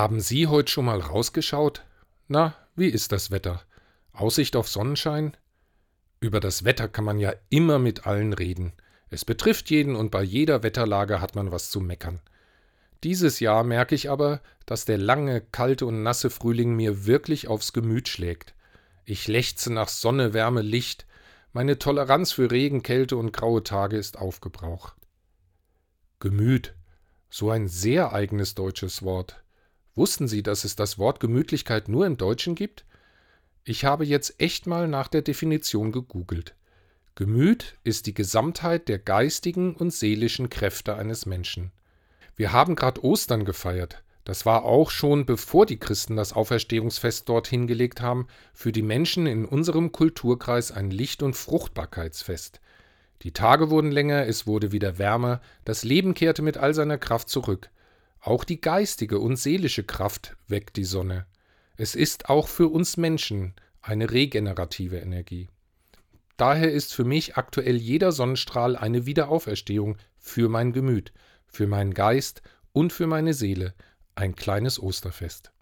Haben Sie heute schon mal rausgeschaut? Na, wie ist das Wetter? Aussicht auf Sonnenschein? Über das Wetter kann man ja immer mit allen reden. Es betrifft jeden und bei jeder Wetterlage hat man was zu meckern. Dieses Jahr merke ich aber, dass der lange, kalte und nasse Frühling mir wirklich aufs Gemüt schlägt. Ich lechze nach Sonne, Wärme, Licht. Meine Toleranz für Regen, Kälte und graue Tage ist aufgebraucht. Gemüt. So ein sehr eigenes deutsches Wort. Wussten Sie, dass es das Wort Gemütlichkeit nur im Deutschen gibt? Ich habe jetzt echt mal nach der Definition gegoogelt. Gemüt ist die Gesamtheit der geistigen und seelischen Kräfte eines Menschen. Wir haben gerade Ostern gefeiert. Das war auch schon, bevor die Christen das Auferstehungsfest dort hingelegt haben, für die Menschen in unserem Kulturkreis ein Licht- und Fruchtbarkeitsfest. Die Tage wurden länger, es wurde wieder wärmer, das Leben kehrte mit all seiner Kraft zurück. Auch die geistige und seelische Kraft weckt die Sonne. Es ist auch für uns Menschen eine regenerative Energie. Daher ist für mich aktuell jeder Sonnenstrahl eine Wiederauferstehung für mein Gemüt, für meinen Geist und für meine Seele, ein kleines Osterfest.